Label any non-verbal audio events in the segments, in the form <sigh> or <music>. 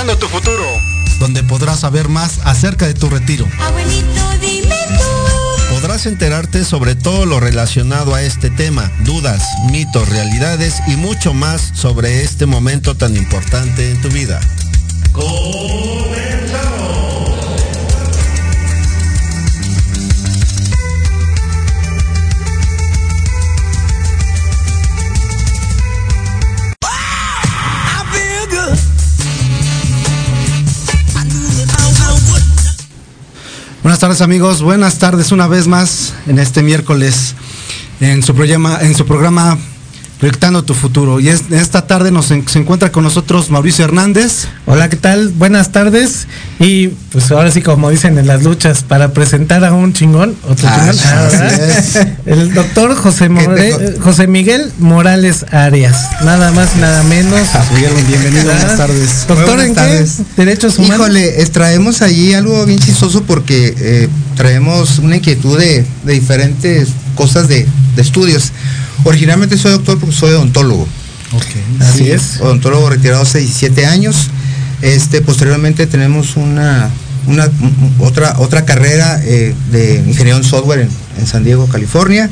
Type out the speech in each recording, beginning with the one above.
Proyectando tu futuro. Donde podrás saber más acerca de tu retiro. Abuelito, dime tú. Podrás enterarte sobre todo lo relacionado a este tema, dudas, mitos, realidades y mucho más sobre este momento tan importante en tu vida. Tardes amigos, buenas tardes una vez más en este miércoles en su en su programa Proyectando tu futuro. Y esta tarde nos se encuentra con nosotros Mauricio Hernández. Hola, ¿qué tal? Buenas tardes. Y pues ahora sí, como dicen en las luchas, para presentar a un chingón, otro ah, chingón. El doctor José, José Miguel Morales Arias. Nada más, nada menos. Ah, bienvenido, buenas tardes. Doctor, ¿en qué? Derechos humanos. Híjole, traemos allí algo bien chistoso porque eh, traemos una inquietud de, diferentes cosas de, de estudios. Originalmente soy doctor porque soy odontólogo. Así es. Odontólogo retirado hace 17 años. Este, posteriormente tenemos una, una otra, otra carrera eh, de ingeniero en software en, San Diego, California.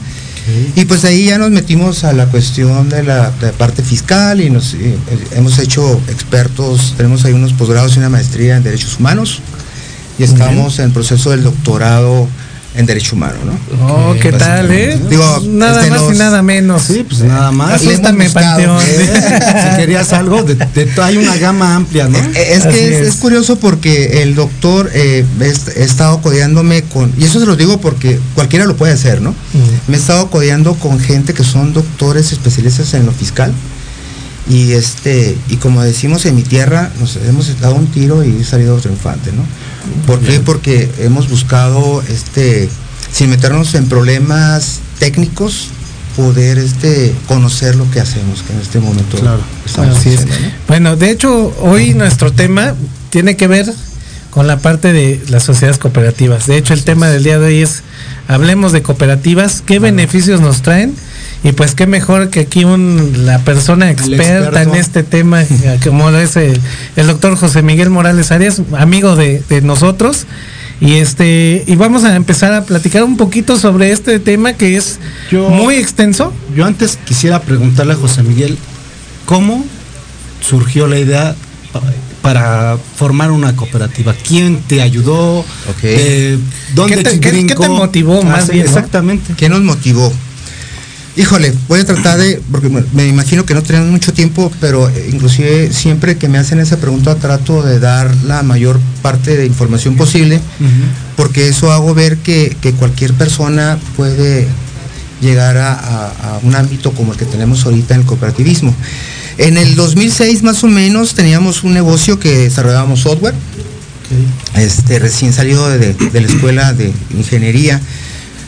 Y pues ahí ya nos metimos a la cuestión de la, parte fiscal y nos eh, hemos hecho expertos, tenemos ahí unos posgrados y una maestría en derechos humanos y estamos en proceso del doctorado en derecho humano, ¿no? Oh, ¿qué tal, eh? Digo, nada más y nada menos. Sí, pues nada más. Asústame, Panteón. si querías algo, de, hay una gama amplia, ¿no? Es, que es, curioso porque el doctor eh, he estado codeándome con, y eso se lo digo porque cualquiera lo puede hacer, ¿no? Me he estado codeando con gente que son doctores especialistas en lo fiscal. Y este, y como decimos en mi tierra, nos hemos dado un tiro y he salido triunfante, ¿no? ¿Por qué? Porque hemos buscado, este, sin meternos en problemas técnicos, poder este, conocer lo que hacemos, que en este momento Claro. estamos Así es. haciendo, ¿no? Bueno, de hecho, hoy nuestro tema tiene que ver con la parte de las sociedades cooperativas. De hecho, el tema del día de hoy es hablemos de cooperativas, qué beneficios nos traen y pues qué mejor que aquí un, la persona experta en este tema, <laughs> como lo es el, el doctor José Miguel Morales Arias, amigo de, de nosotros. Y este y vamos a empezar a platicar un poquito sobre este tema que es Yo- muy extenso. Yo antes quisiera preguntarle a José Miguel, ¿cómo surgió la idea pa- para formar una cooperativa? ¿Quién te ayudó? Eh, ¿Dónde ¿Qué te- qué- brincó? qué te motivó más sí, bien, no? Exactamente. ¿Qué nos motivó? Híjole, voy a tratar de, porque me- imagino que no tenemos mucho tiempo, pero eh, inclusive siempre que me hacen esa pregunta trato de dar la mayor parte de información posible, porque eso hago ver que, que cualquier persona puede llegar a, a- a un ámbito como el que tenemos ahorita en el cooperativismo. En el 2006 más o menos teníamos un negocio que desarrollábamos software, este, recién salido de, de la escuela de ingeniería,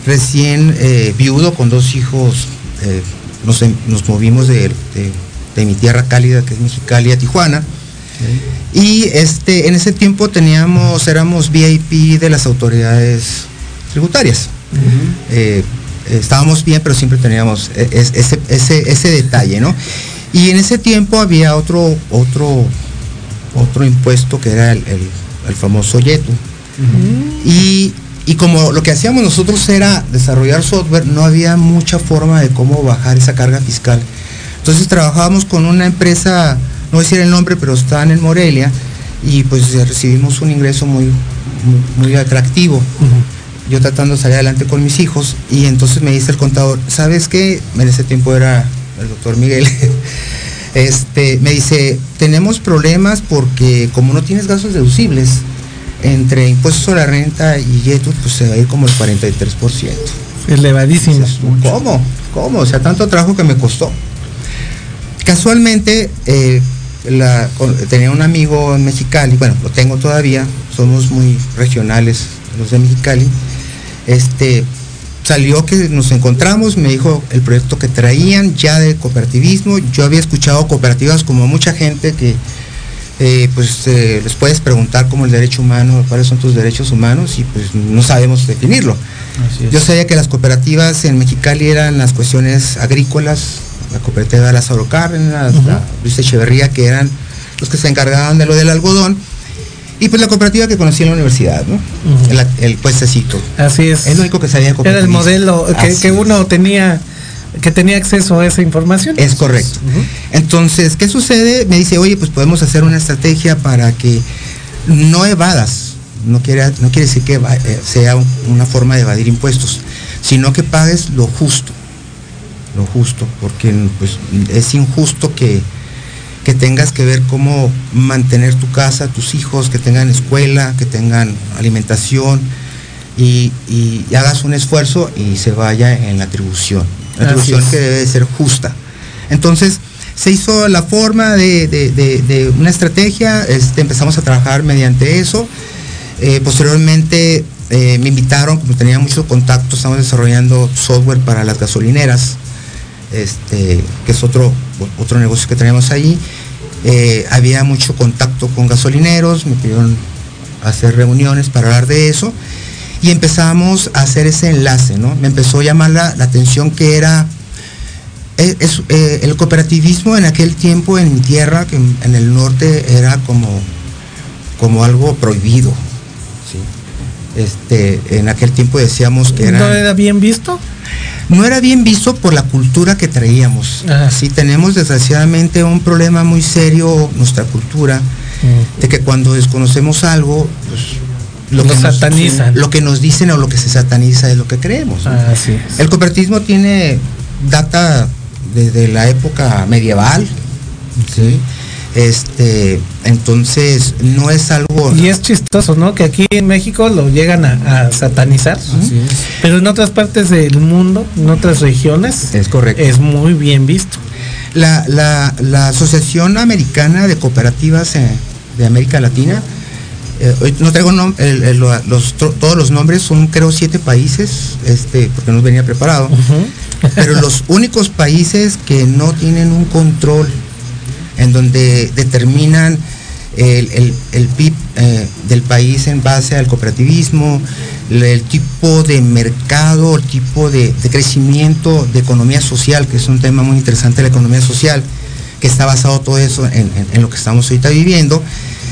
recién eh, viudo con dos hijos, eh, nos, nos movimos de, de- de mi tierra cálida, que es Mexicali, a Tijuana. Y este, en ese tiempo teníamos, éramos VIP de las autoridades tributarias. Eh, estábamos bien, pero siempre teníamos e- es- ese, ese, ese detalle, ¿no? Y en ese tiempo había otro, otro, otro impuesto que era el, el- el famoso YETU. Y, y como lo que hacíamos nosotros era desarrollar software, no había mucha forma de cómo bajar esa carga fiscal. Entonces trabajábamos con una empresa, no voy a decir el nombre, pero están en Morelia, y pues recibimos un ingreso muy, muy, muy atractivo. Yo tratando de salir adelante con mis hijos, y entonces me dice el contador, ¿sabes qué? En ese tiempo era el doctor Miguel. <laughs> Este, me dice, tenemos problemas porque como no tienes gastos deducibles, entre impuestos sobre la renta y YETU, pues se va a ir como el 43%. Elevadísimo. ¿Cómo? ¿Cómo? O sea, tanto trabajo que me costó. Casualmente, eh, la- tenía un amigo en Mexicali, bueno, lo tengo todavía, somos muy regionales los de Mexicali. Este, salió que nos encontramos, me dijo el proyecto que traían ya de cooperativismo. Yo había escuchado cooperativas como mucha gente que eh, pues eh, les puedes preguntar como el derecho humano, cuáles son tus derechos humanos y pues no sabemos definirlo. Yo sabía que las cooperativas en Mexicali eran las cuestiones agrícolas, la cooperativa de las Cárdenas, la Luis Echeverría, que eran los que se encargaban de lo del algodón, y pues la cooperativa que conocí en la universidad, ¿no? El, el puestecito. Así es. Es lo único que sabía Era el modelo que, uno tenía que tenía acceso a esa información. Es correcto. Entonces, ¿qué sucede? Me dice, oye, pues podemos hacer una estrategia para que no evadas. No quiere, no quiere decir que eh, sea un- una forma de evadir impuestos, sino que pagues lo justo. Lo justo, porque pues, es injusto que, que tengas que ver cómo mantener tu casa, tus hijos, que tengan escuela, que tengan alimentación y, y- y hagas un esfuerzo y se vaya en la atribución. Atribución es. que debe de ser justa. Entonces, se hizo la forma de, de- de- de una estrategia, este, empezamos a trabajar mediante eso. Eh, posteriormente eh, me invitaron, como tenía mucho contacto, estamos desarrollando software para las gasolineras, este, que es otro, otro negocio que tenemos ahí. Eh, había mucho contacto con gasolineros, me pidieron hacer reuniones para hablar de eso y empezamos a hacer ese enlace, ¿no? Me empezó a llamar la, la atención que era es- es, eh, el cooperativismo en aquel tiempo en mi tierra, que en, en el norte era como, como algo prohibido. ¿sí? Este, en aquel tiempo decíamos que ¿No era, era bien visto? no era bien visto por la cultura que traíamos. Sí, tenemos desgraciadamente un problema muy serio, nuestra cultura, de que cuando desconocemos algo, pues Lo que nos- satanizan. lo que nos dicen o lo que se sataniza es lo que creemos. ¿no? Así es. El cooperativismo tiene data desde la época medieval, ¿sí? Este, entonces no es algo Y es chistoso, ¿no? Que aquí en México lo llegan a, a satanizar, pero en otras partes del mundo, en otras regiones, es correcto. es muy bien visto. La, la- la Asociación Americana de Cooperativas eh, de América Latina eh, no traigo los, todos los nombres, son creo siete países, este, porque no venía preparado. Pero los <laughs> únicos países que no tienen un control en donde determinan el, PIB eh, del país en base al cooperativismo, el tipo de mercado, el tipo de, crecimiento de economía social, que es un tema muy interesante, la economía social, que está basado todo eso en, lo que estamos ahorita viviendo.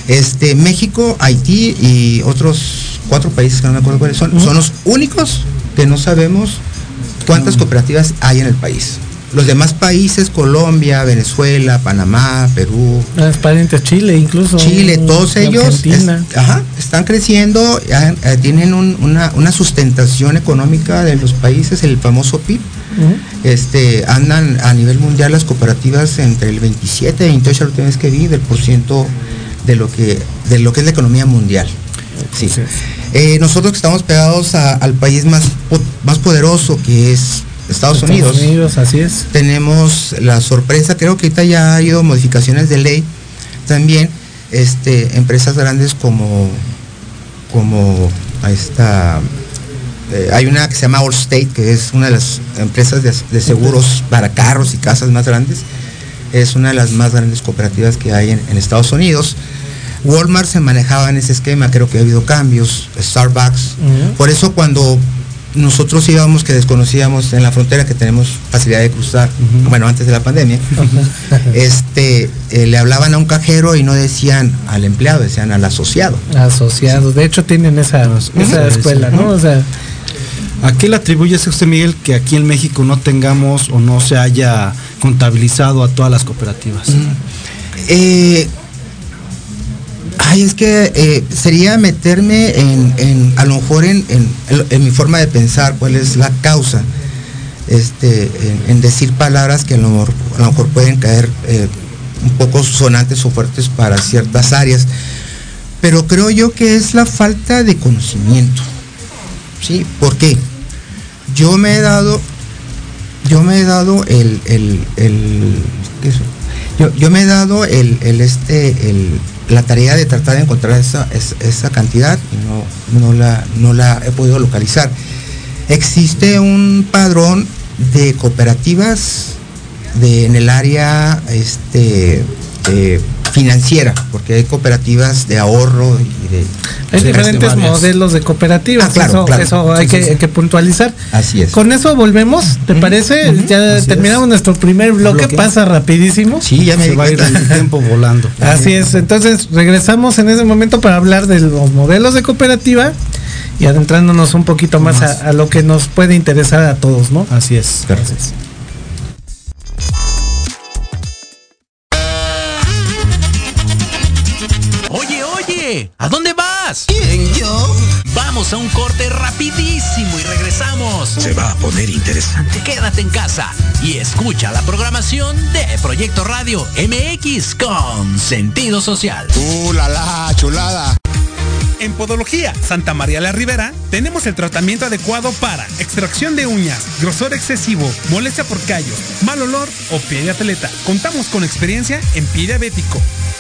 Este, México, Haití y otros cuatro países que no me acuerdo cuáles son, son los únicos que no sabemos cuántas cooperativas hay en el país. Los demás países, Colombia, Venezuela, Panamá, Perú. Transparente, Chile incluso. Chile, todos ellos están creciendo, eh, tienen una, sustentación económica de los países, el famoso PIB. este, andan a nivel mundial las cooperativas entre el 27 y 28, la última vez que vi, del por ciento de lo que, de lo que es la economía mundial. Sí. Eh, nosotros que estamos pegados al país más, más poderoso que es Estados, Unidos. Unidos, así es. Tenemos la sorpresa, creo que ahorita ya ha habido modificaciones de ley también, este, empresas grandes como, como esta, eh, hay una que se llama Allstate, que es una de las empresas de, seguros para carros y casas más grandes, es una de las más grandes cooperativas que hay en, Estados Unidos. Walmart se manejaba en ese esquema, creo que ha habido cambios, Starbucks. Por eso cuando nosotros íbamos que desconocíamos en la frontera que tenemos facilidad de cruzar, bueno, antes de la pandemia, <laughs> este, eh, le hablaban a un cajero y no decían al empleado, decían al asociado. Asociado, de hecho tienen esa, esa escuela, ¿no? O sea, ¿A qué le atribuye usted, Miguel, que aquí en México no tengamos o no se haya contabilizado a todas las cooperativas? Eh, Ay, es que eh, sería meterme en, a lo mejor en, mi forma de pensar, cuál es la causa, este, en, decir palabras que a lo mejor, pueden caer eh, un poco sonantes o fuertes para ciertas áreas. Pero creo yo que es la falta de conocimiento. ¿Sí? ¿Por qué? Yo me he dado, yo me he dado el, el, yo, yo, me he dado el, el este, el la tarea de tratar de encontrar esa, esa cantidad no, no, la, no la he podido localizar. Existe un padrón de cooperativas en el área este, financiera, porque hay cooperativas de ahorro y de... Hay diferentes modelos de cooperativas, ah, eso, hay, que, puntualizar. Así es. Con eso volvemos, ¿te parece? Ya terminamos nuestro primer bloque, pasa rapidísimo. Sí, ya me Se va a ir el tiempo volando. Así es, entonces regresamos en ese momento para hablar de los modelos de cooperativa y adentrándonos un poquito más, A, a, lo que nos puede interesar a todos, ¿no? Así es. Gracias. ¿A dónde vas? ¿Quién, yo? Vamos a un corte rapidísimo y regresamos. Se va a poner interesante. Quédate en casa y escucha la programación de Proyecto Radio MX con sentido social. ¡Uh, la, la chulada! En Podología Santa María la Ribera tenemos el tratamiento adecuado para extracción de uñas, grosor excesivo, molestia por callos, mal olor o pie de atleta. Contamos con experiencia en pie diabético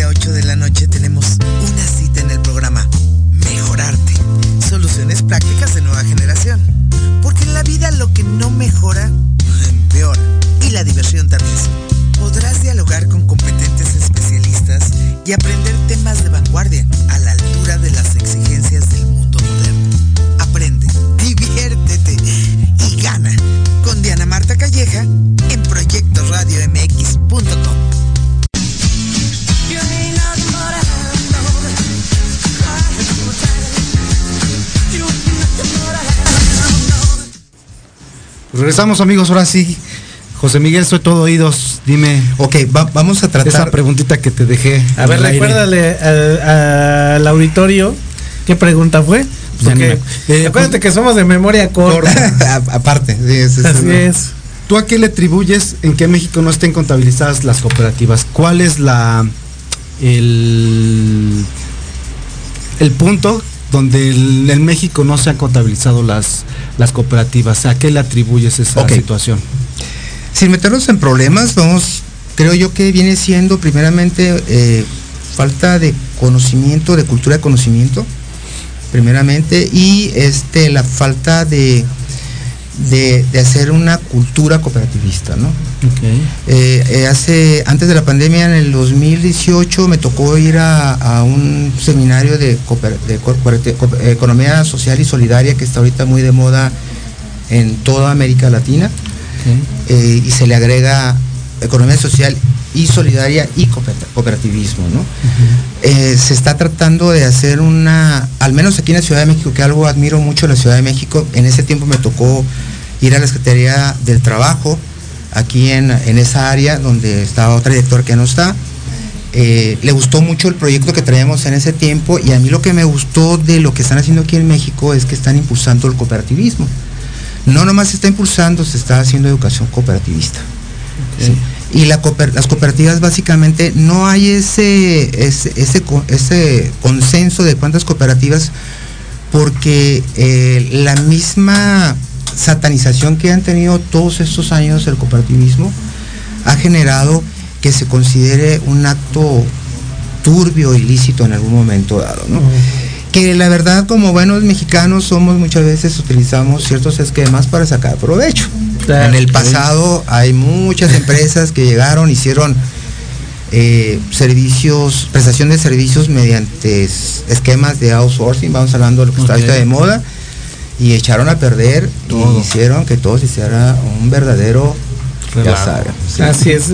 7 a 8 de la noche tenemos Regresamos amigos, ahora sí. José Miguel, soy todo oídos. Dime. Ok, va- vamos a tratar. Esa preguntita que te dejé. A ver, recuérdale al, auditorio qué pregunta fue. Porque eh, acuérdate que somos de memoria corta. <laughs> Aparte, sí, es- es- Así es. ¿Tú a qué le atribuyes en que México no estén contabilizadas las cooperativas? ¿Cuál es la el, el punto donde en México no se han contabilizado las, las cooperativas? ¿A qué le atribuyes esa situación? Sin meternos en problemas, vamos, creo yo que viene siendo primeramente eh, falta de conocimiento, de cultura de conocimiento, primeramente, y este la falta de, de, de hacer una cultura cooperativista, ¿no? Eh, eh, hace, antes de la pandemia, en el 2018, me tocó ir a, a un seminario de, cooper- de economía social y solidaria que está ahorita muy de moda en toda América Latina eh, y se le agrega economía social y solidaria y cooper- cooperativismo, ¿no? Eh, se está tratando de hacer una, al menos aquí en la Ciudad de México, que algo admiro mucho de la Ciudad de México, en ese tiempo me tocó ir a la Secretaría del Trabajo, aquí en, en esa área donde estaba otra directora que no está. Eh, le gustó mucho el proyecto que traíamos en ese tiempo y a mí lo que me gustó de lo que están haciendo aquí en México es que están impulsando el cooperativismo. No nomás se está impulsando, se está haciendo educación cooperativista. Sí. Y la cooper- las cooperativas básicamente no hay ese, ese, ese consenso de cuántas cooperativas porque eh, la misma satanización que han tenido todos estos años el cooperativismo ha generado que se considere un acto turbio, ilícito en algún momento dado, ¿no? Que la verdad como buenos mexicanos somos muchas veces utilizamos ciertos esquemas para sacar provecho. Claro. en el pasado hay muchas empresas que llegaron, hicieron eh, servicios, prestación de servicios mediante esquemas de outsourcing, vamos hablando de lo que está ahorita de moda, y echaron a perder Todo. y hicieron que todo se hiciera un verdadero, ya Relajo. saben. sí. Así es.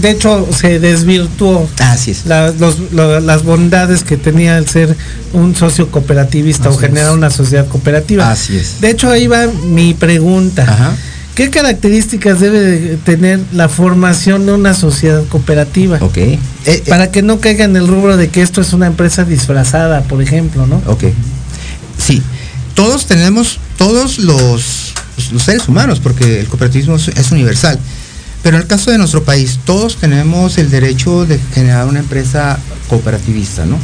De, hecho, se desvirtuó Así es. la- los- lo- las bondades que tenía el ser un socio cooperativista o Así generar es. una sociedad cooperativa. Así es. De hecho, ahí va mi pregunta. Ajá. ¿Qué características debe de tener la formación de una sociedad cooperativa? Ok. Eh, eh, Para que no caiga en el rubro de que esto es una empresa disfrazada, por ejemplo, ¿no? Ok. Sí, todos tenemos, todos los, seres humanos, porque el cooperativismo es, universal, pero en el caso de nuestro país, todos tenemos el derecho de generar una empresa cooperativista, ¿no?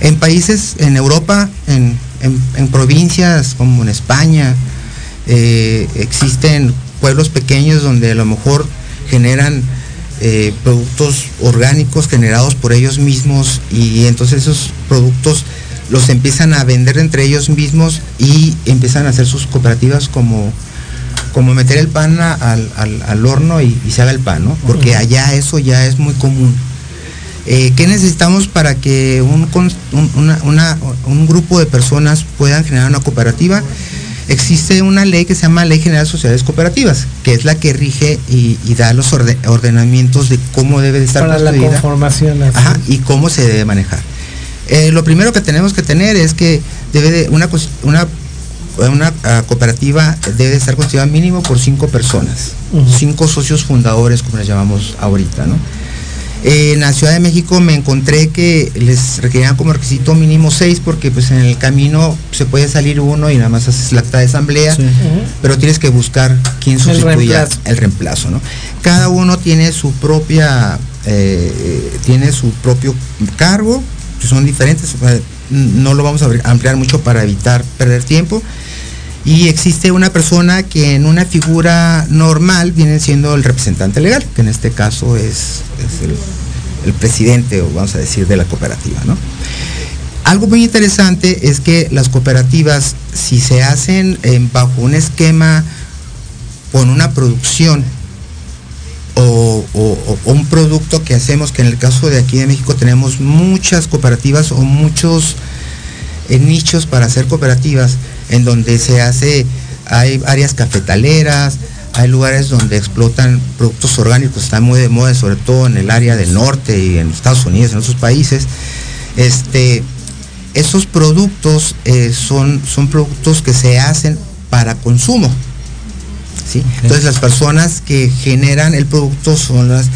En países, en Europa, en, en- en provincias como en España, eh, existen pueblos pequeños donde a lo mejor generan eh, productos orgánicos generados por ellos mismos y entonces esos productos los empiezan a vender entre ellos mismos y empiezan a hacer sus cooperativas como, como meter el pan a- al, al- al horno y, y se haga el pan, ¿no? Porque allá eso ya es muy común. Eh, ¿Qué necesitamos para que un, un- una- una- un grupo de personas puedan generar una cooperativa? Existe una ley que se llama Ley General de Sociedades Cooperativas, que es la que rige y, y da los orde- ordenamientos de cómo debe de estar Para la construida. conformación. así. Ajá, y cómo se debe manejar. Eh, lo primero que tenemos que tener es que debe de una una una ah, cooperativa debe estar constituida mínimo por cinco personas, cinco socios fundadores, como les llamamos ahorita, ¿no? Eh, en la Ciudad de México me encontré que les requerían como requisito mínimo seis porque pues en el camino se puede salir uno y nada más haces la acta de asamblea, Sí. Pero tienes que buscar quién sustituya reemplazo. el reemplazo, ¿no? Cada uno tiene su propia, eh, tiene su propio cargo, son diferentes, no lo vamos a ampliar mucho para evitar perder tiempo. Y existe una persona que en una figura normal viene siendo el representante legal, que en este caso es, el, presidente, o vamos a decir, de la cooperativa. Algo muy interesante es que las cooperativas, si se hacen bajo un esquema con una producción o, un producto que hacemos, que en el caso de aquí de México tenemos muchas cooperativas o muchos eh, nichos para hacer cooperativas, en donde se hace, hay áreas cafetaleras, hay lugares donde explotan productos orgánicos, están muy de moda, sobre todo en el área del norte y en Estados Unidos, en otros países. Este, esos productos eh, son, son productos que se hacen para consumo. ¿Sí? Entonces las personas que generan el producto son las,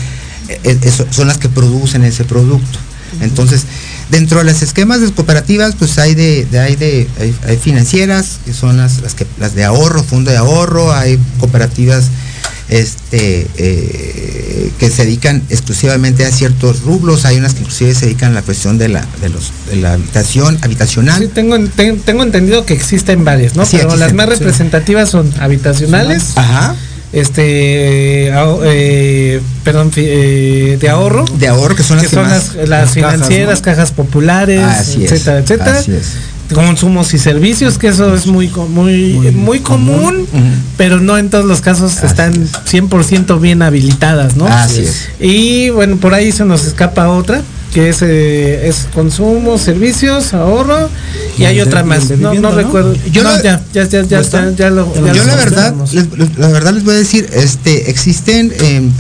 eh, eh, son las que producen ese producto. Entonces, dentro de los esquemas de cooperativas, pues hay de, hay de hay, financieras, que son las, las, que, las de ahorro, fondo de ahorro, hay cooperativas este, eh, que se dedican exclusivamente a ciertos rublos, hay unas que inclusive se dedican a la cuestión de la, de los, de la habitación, habitacional. tengo, tengo entendido que existen varias, ¿no? Pero las más representativas son habitacionales. Ajá este eh, perdón eh, de ahorro de ahorro que son las, las, financieras cajas, populares etcétera etcétera consumos y servicios, que eso es muy muy muy, común, pero no en todos los casos están 100% bien habilitadas, ¿no? Así es. Y bueno, por ahí se nos escapa otra, que es, eh, es consumo, servicios, ahorro y, hay otra más. no, no, recuerdo. Yo ya, ya, ya, ya, ya, lo, Yo la verdad, les, la verdad les voy a decir, este, existen en,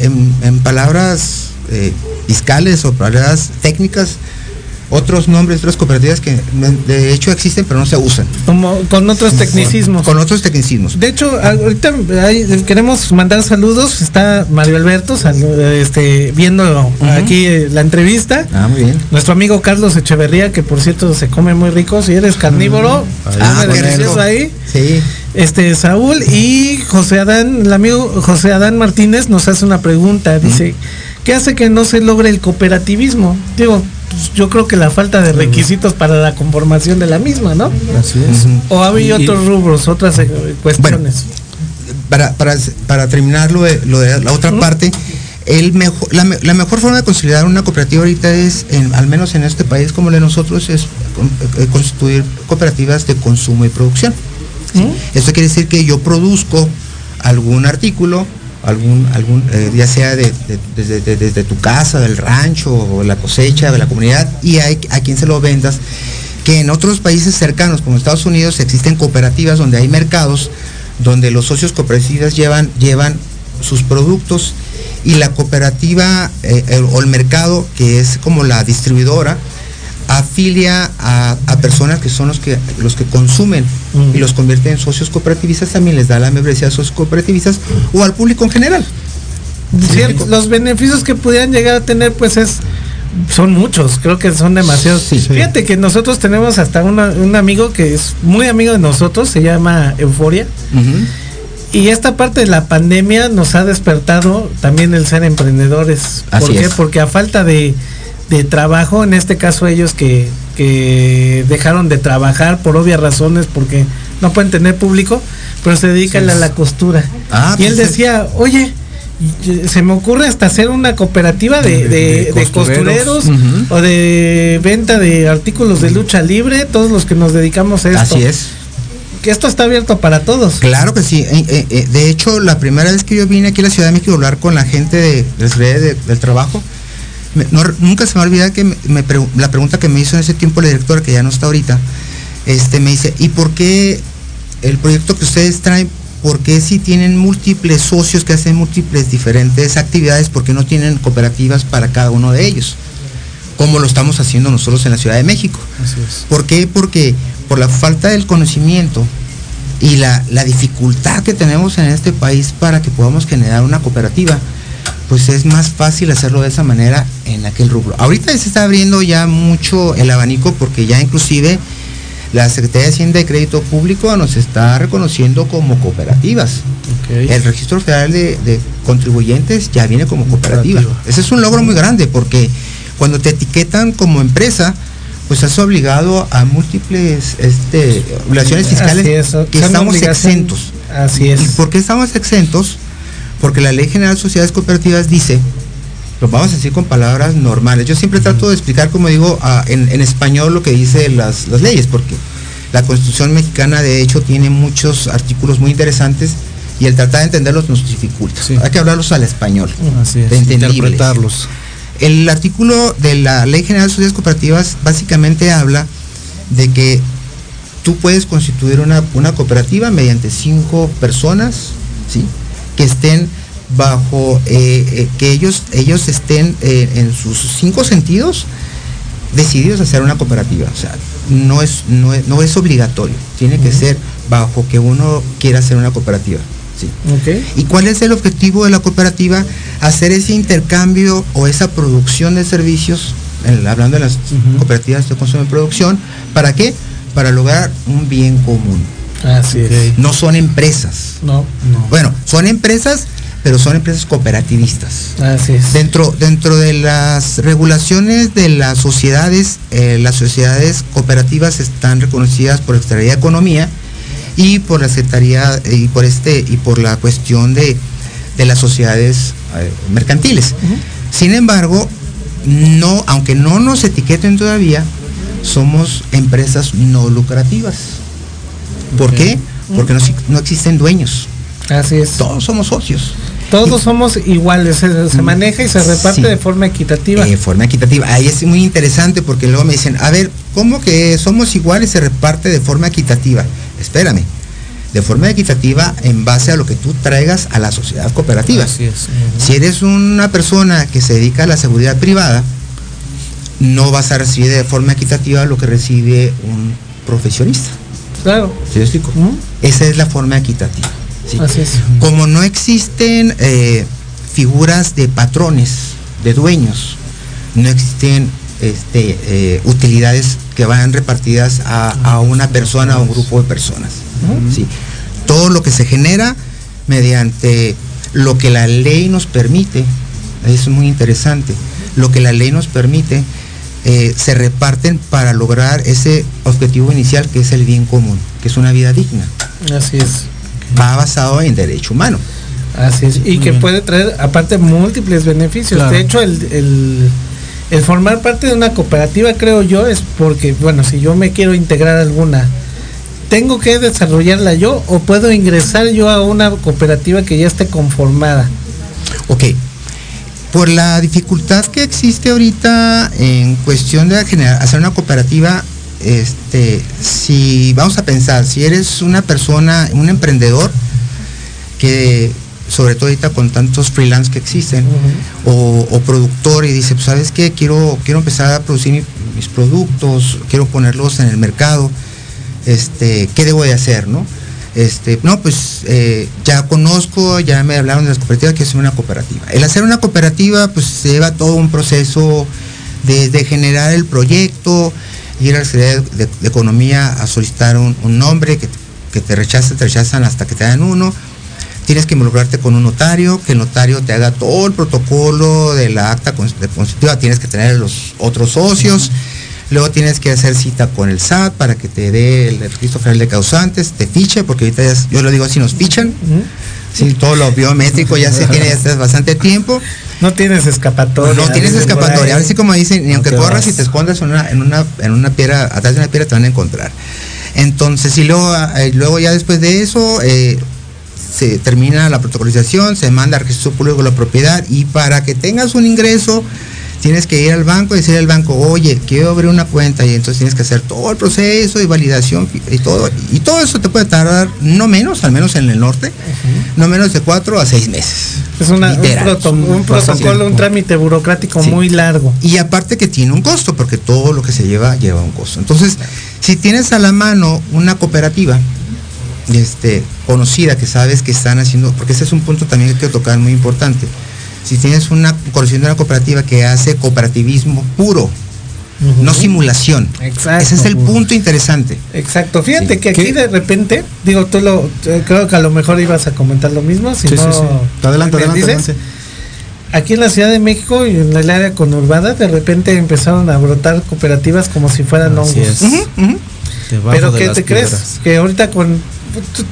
en, palabras eh, fiscales o palabras técnicas otros nombres, otras cooperativas que de hecho existen pero no se usan. Como con otros tecnicismos. Con, otros tecnicismos. De hecho, ahorita queremos mandar saludos. Está Mario Alberto este, viendo aquí eh, la entrevista. Ah, muy bien. Nuestro amigo Carlos Echeverría, que por cierto se come muy rico. Si eres carnívoro, ah, ahí. Sí. Este Saúl y José Adán, el amigo José Adán Martínez nos hace una pregunta. Dice, ¿qué hace que no se logre el cooperativismo? Digo, pues, yo creo que la falta de requisitos para la conformación de la misma, ¿no? Así es. O había otros rubros, otras eh, cuestiones. para, para, para, terminar lo de, la otra parte, el mejor, la, mejor forma de consolidar una cooperativa ahorita es, al menos en este país como el de nosotros, es eh, constituir cooperativas de consumo y producción. Esto quiere decir que yo produzco algún artículo, algún, algún eh, ya sea desde, tu casa, del rancho, o la cosecha, de la comunidad, y hay a quien se lo vendas, que en otros países cercanos, como Estados Unidos, existen cooperativas donde hay mercados, donde los socios cooperativas llevan, llevan sus productos y la cooperativa eh, o el mercado, que es como la distribuidora, afilia a, personas que son los que los que consumen y los convierte en socios cooperativistas, también les da la membresía a socios cooperativistas o al público en general. los beneficios que pudieran llegar a tener pues es son muchos, creo que son demasiados. Fíjate que nosotros tenemos hasta un amigo que es muy amigo de nosotros, se llama Euforia. Y esta parte de la pandemia nos ha despertado también el ser emprendedores. ¿Por qué? Porque a falta de, de trabajo, en este caso ellos que, dejaron de trabajar por obvias razones porque no pueden tener público, pero se dedican a la costura. Ah, y él pues decía, oye, se me ocurre hasta hacer una cooperativa de, de, costureros, o de venta de artículos de lucha libre, todos los que nos dedicamos a esto. Así es. Que esto está abierto para todos. Claro que sí. Eh, eh, eh, de hecho, la primera vez que yo vine aquí a la Ciudad de México a hablar con la gente de, de del trabajo, nunca se me olvida que la pregunta que me hizo en ese tiempo la directora, que ya no está ahorita, este, me dice, ¿y por qué el proyecto que ustedes traen, por qué si tienen múltiples socios que hacen múltiples diferentes actividades, por qué no tienen cooperativas para cada uno de ellos? Como lo estamos haciendo nosotros en la Ciudad de México. ¿Por qué? Porque por la falta del conocimiento y la, la dificultad que tenemos en este país para que podamos generar una cooperativa, pues es más fácil hacerlo de esa manera en aquel rubro. Ahorita se está abriendo ya mucho el abanico porque ya inclusive la Secretaría de Hacienda y Crédito Público nos está reconociendo como cooperativas. El Registro Federal de, Contribuyentes ya viene como cooperativa. Ese es un logro muy grande porque cuando te etiquetan como empresa, pues es obligado a múltiples este, obligaciones fiscales que estamos exentos. Así es. ¿Y por qué estamos exentos? Porque la Ley General de Sociedades Cooperativas dice, lo vamos a decir con palabras normales, yo siempre trato de explicar, como digo, en, español lo que dice las, leyes, porque la Constitución mexicana de hecho tiene muchos artículos muy interesantes y el tratar de entenderlos nos dificulta. Hay que hablarlos al español, Así es, interpretarlos. El artículo de la Ley General de Sociedades Cooperativas básicamente habla de que tú puedes constituir una, una cooperativa mediante cinco personas, ¿sí? Que estén bajo, eh, eh, que ellos, ellos estén eh, en sus cinco sentidos decididos a hacer una cooperativa. O sea, no es, no es, obligatorio, tiene que ser bajo que uno quiera hacer una cooperativa. ¿sí? ¿Y cuál es el objetivo de la cooperativa? Hacer ese intercambio o esa producción de servicios, hablando de las cooperativas de consumo y producción, ¿para qué? Para lograr un bien común. Así es. No son empresas. No, no. Bueno, son empresas, pero son empresas cooperativistas. Así es. Dentro, dentro de las regulaciones de las sociedades, eh, las sociedades cooperativas están reconocidas por la Secretaría de Economía y por la Secretaría y por este y por la cuestión de, las sociedades eh, mercantiles. Sin embargo, no, aunque no nos etiqueten todavía, somos empresas no lucrativas. ¿Por qué? Porque no, existen dueños. Así es. Todos somos socios. Todos somos iguales, se, mm, maneja y se reparte de forma equitativa. De forma equitativa. Ahí es muy interesante porque luego me dicen, a ver, ¿cómo que somos iguales y se reparte de forma equitativa? Espérame. De forma equitativa en base a lo que tú traigas a la sociedad cooperativa. Así es. Si eres una persona que se dedica a la seguridad privada, no vas a recibir de forma equitativa lo que recibe un profesionista. Claro. ¿Sí explico? Esa es la forma equitativa. Así es. Como no existen eh, figuras de patrones, de dueños, no existen este, eh, utilidades que vayan repartidas a, una persona o un grupo de personas. Todo lo que se genera mediante lo que la ley nos permite, es muy interesante, lo que la ley nos permite eh, se reparten para lograr ese objetivo inicial que es el bien común, que es una vida digna. Así es. Va basado en derecho humano. Así es. Y que puede traer aparte múltiples beneficios. De hecho, el, el, formar parte de una cooperativa, creo yo, es porque, bueno, si yo me quiero integrar alguna, ¿tengo que desarrollarla yo o puedo ingresar yo a una cooperativa que ya esté conformada? Ok, por la dificultad que existe ahorita en cuestión de hacer una cooperativa, este, si vamos a pensar, si eres una persona, un emprendedor, que sobre todo ahorita con tantos freelance que existen, o, productor y dice, pues sabes qué, quiero, quiero empezar a producir mis productos, quiero ponerlos en el mercado, este, ¿qué debo de hacer? ¿no? Este, no, pues eh, ya conozco, ya me hablaron de las cooperativas, que es una cooperativa. El hacer una cooperativa, pues lleva todo un proceso desde generar el proyecto, ir a la Secretaría de, Economía a solicitar un, nombre que, te rechazan, te rechazan hasta que te dan uno. Tienes que involucrarte con un notario, que el notario te haga todo el protocolo de la acta constitutiva, tienes que tener los otros socios. Luego tienes que hacer cita con el SAT para que te dé el registro federal de causantes, te fiche, porque ahorita yo lo digo así, nos fichan. todo lo biométrico ya se tiene ya bastante tiempo. No tienes escapatoria. No tienes escapatoria. Ahora sí como dicen, ni aunque corras y te escondas en una, en una, en una piedra, atrás de una piedra te van a encontrar. Entonces, y luego, eh, luego ya después de eso, eh, se termina la protocolización, se manda al registro público de la propiedad y para que tengas un ingreso tienes que ir al banco y decirle al banco, oye, quiero abrir una cuenta y entonces tienes que hacer todo el proceso de validación y todo. Y todo eso te puede tardar no menos, al menos en el norte, no menos de cuatro a seis meses. Es un, protocolo, un trámite burocrático muy largo. Y aparte que tiene un costo, porque todo lo que se lleva lleva un costo. Entonces, si tienes a la mano una cooperativa, este, conocida que sabes que están haciendo, porque ese es un punto también que quiero tocar muy importante si tienes una conociendo una cooperativa que hace cooperativismo puro, no simulación. Exacto. Ese es el punto interesante. Exacto. Fíjate que aquí de repente, digo, tú lo, creo que a lo mejor ibas a comentar lo mismo. Si sí, no, sí, Adelante, adelante, aquí en la Ciudad de México y en el área conurbada de repente empezaron a brotar cooperativas como si fueran hongos. Pero ¿qué te crees? Que ahorita con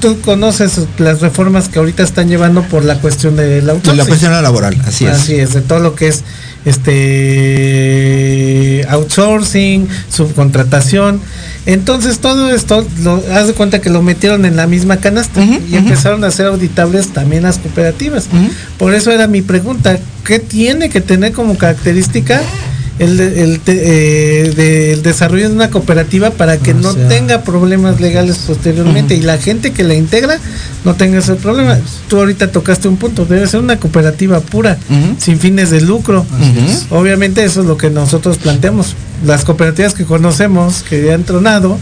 tú, conoces las reformas que ahorita están llevando por la cuestión de la La cuestión laboral, así es. Así es, de todo lo que es este outsourcing, subcontratación. Entonces todo esto, lo, haz de cuenta que lo metieron en la misma canasta y empezaron a ser auditables también las cooperativas. Por eso era mi pregunta, ¿qué tiene que tener como característica el, el, eh, desarrollo de una cooperativa para que no tenga problemas legales posteriormente y la gente que la integra no tenga ese problema. Tú ahorita tocaste un punto, debe ser una cooperativa pura, sin fines de lucro. Obviamente eso es lo que nosotros planteamos. Las cooperativas que conocemos, que ya han tronado,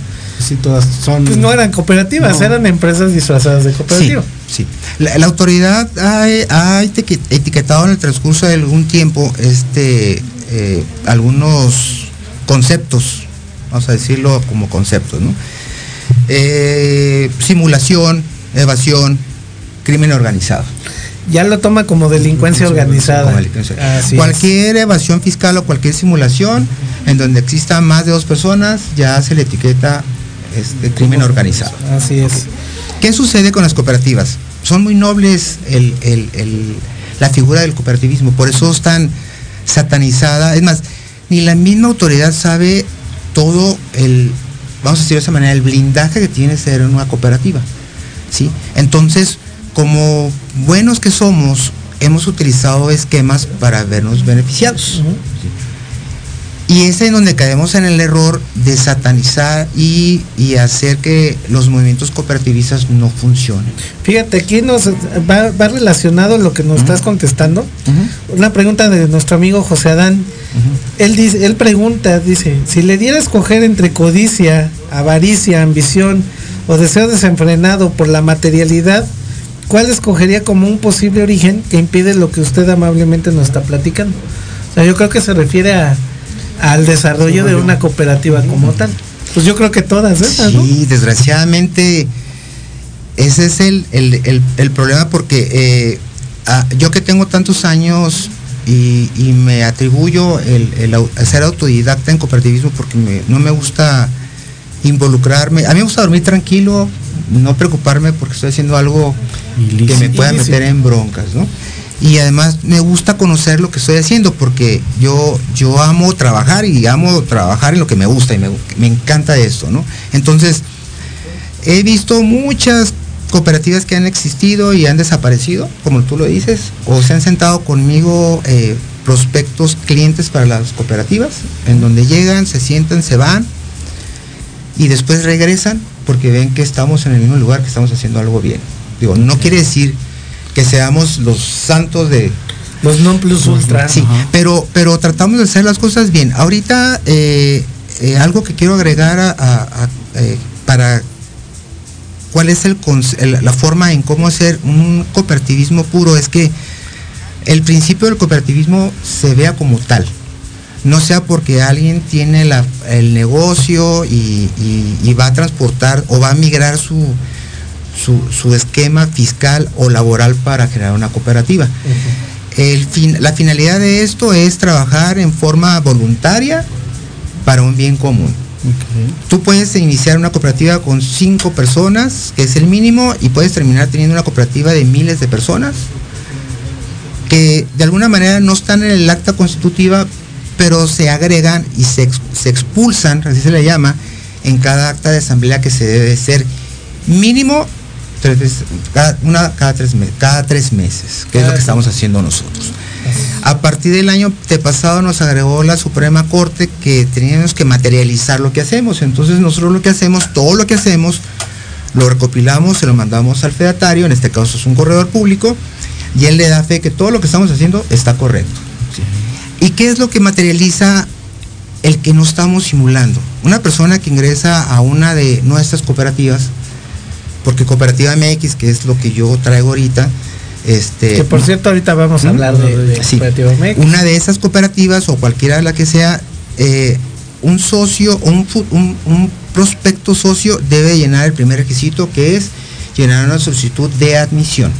todas son... Pues no eran cooperativas, eran empresas disfrazadas de cooperativa. Sí, La, autoridad ha, ha, etiquetado en el transcurso de algún tiempo este eh, algunos conceptos, vamos a decirlo como conceptos, ¿no? Eh, simulación, evasión, crimen organizado. Ya lo toma como delincuencia organizada. cualquier evasión fiscal o cualquier simulación en donde exista más de dos personas ya se le etiqueta este, crimen organizado. Así es. ¿Qué sucede con las cooperativas? Son muy nobles la figura del cooperativismo, por eso están satanizada. Es más, ni la misma autoridad sabe todo el, vamos a decir de esa manera, el blindaje que tiene ser una cooperativa. ¿sí? Entonces, como buenos que somos, hemos utilizado esquemas para vernos beneficiados. Y es en donde caemos en el error de satanizar y, hacer que los movimientos cooperativistas no funcionen. Fíjate, aquí nos va, relacionado lo que nos estás contestando. Una pregunta de nuestro amigo José Adán. Él dice, él pregunta, dice, si le diera a escoger entre codicia, avaricia, ambición o deseo desenfrenado por la materialidad, ¿cuál escogería como un posible origen que impide lo que usted amablemente nos está platicando? O sea, yo creo que se refiere a al desarrollo de una cooperativa como tal. Pues yo creo que todas esas, sí, desgraciadamente ese es el, problema porque eh, yo que tengo tantos años y, me atribuyo el, ser autodidacta en cooperativismo porque no me gusta involucrarme. A mí me gusta dormir tranquilo, no preocuparme porque estoy haciendo algo que me pueda meter en broncas, ¿no? Y además me gusta conocer lo que estoy haciendo porque yo, yo amo trabajar y amo trabajar en lo que me gusta y me, encanta esto, ¿no? Entonces, he visto muchas cooperativas que han existido y han desaparecido, como tú lo dices, o se han sentado conmigo eh, prospectos, clientes para las cooperativas, en donde llegan, se sientan, se van y después regresan porque ven que estamos en el mismo lugar, que estamos haciendo algo bien. Digo, no quiere decir que seamos los santos de los non plus ultra. Sí, pero, pero tratamos de hacer las cosas bien. Ahorita eh, eh, algo que quiero agregar a, eh, para cuál es el, la forma en cómo hacer un cooperativismo puro es que el principio del cooperativismo se vea como tal. No sea porque alguien tiene la, el negocio y va a transportar o va a migrar su, su, esquema fiscal o laboral para generar una cooperativa. la finalidad de esto es trabajar en forma voluntaria para un bien común. Tú puedes iniciar una cooperativa con cinco personas, que es el mínimo, y puedes terminar teniendo una cooperativa de miles de personas que de alguna manera no están en el acta constitutiva, pero se agregan y se, se expulsan, así se le llama, en cada acta de asamblea que se debe ser mínimo tres veces, cada, una cada tres, meses, cada tres meses, que es lo que estamos haciendo nosotros. A partir del año de pasado nos agregó la Suprema Corte que teníamos que materializar lo que hacemos. Entonces nosotros lo que hacemos, todo lo que hacemos, lo recopilamos, se lo mandamos al fedatario, en este caso es un corredor público, y él le da fe que todo lo que estamos haciendo está correcto. ¿Y qué es lo que materializa el que no estamos simulando? Una persona que ingresa a una de nuestras cooperativas, porque Cooperativa MX, que es lo que yo traigo ahorita, este, que por cierto ahorita vamos a hablar de, Cooperativa MX. Una de esas cooperativas o cualquiera de la que sea, eh, un socio un, prospecto socio debe llenar el primer requisito que es llenar una solicitud de admisión.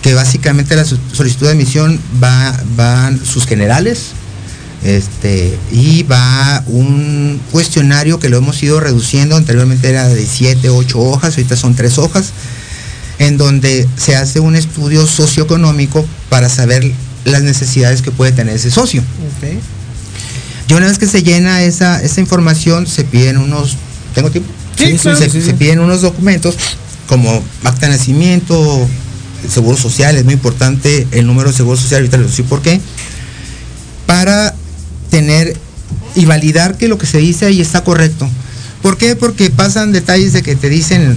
que básicamente la solicitud de admisión va, van sus generales, este, y va un cuestionario que lo hemos ido reduciendo, anteriormente era de 7, 8 hojas, ahorita son 3 hojas, en donde se hace un estudio socioeconómico para saber las necesidades que puede tener ese socio. Y una vez que se llena esa, esa información, se piden unos, ¿tengo tiempo? Sí, se, se piden unos documentos como acta de nacimiento, seguro social, es muy importante el número de seguro social, ahorita les decir por qué, para tener y validar que lo que se dice ahí está correcto. ¿Por qué? Porque pasan detalles de que te dicen,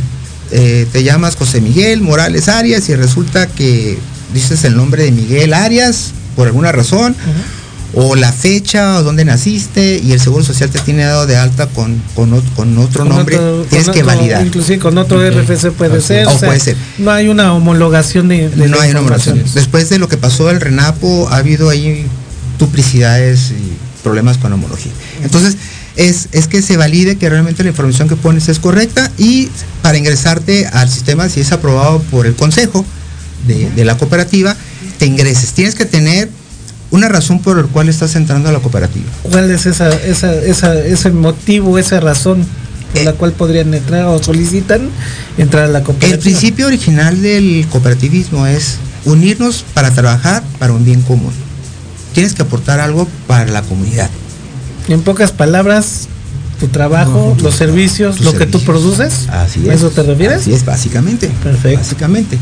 eh, te llamas José Miguel Morales Arias y resulta que dices el nombre de Miguel Arias por alguna razón, o la fecha o dónde naciste y el Seguro Social te tiene dado de alta con, con, otro nombre, tienes que validar. Inclusive con otro RFC puede ser. O, puede ser. No hay una homologación de, No hay una homologación. Después de lo que pasó el RENAPO, ha habido ahí duplicidades y problemas con homología. Entonces, es, es, que se valide que realmente la información que pones es correcta y para ingresarte al sistema, si es aprobado por el consejo de, de la cooperativa, te ingreses. Tienes que tener una razón por la cual estás entrando a la cooperativa. ¿Cuál es esa, esa, esa, ese motivo, esa razón por la eh, cual podrían entrar o solicitan entrar a la cooperativa? El principio original del cooperativismo es unirnos para trabajar para un bien común. Tienes que aportar algo para la comunidad. En pocas palabras, tu trabajo, los servicios, lo que tú produces. Así es. eso te refieres? Así es, básicamente. Perfecto. Básicamente.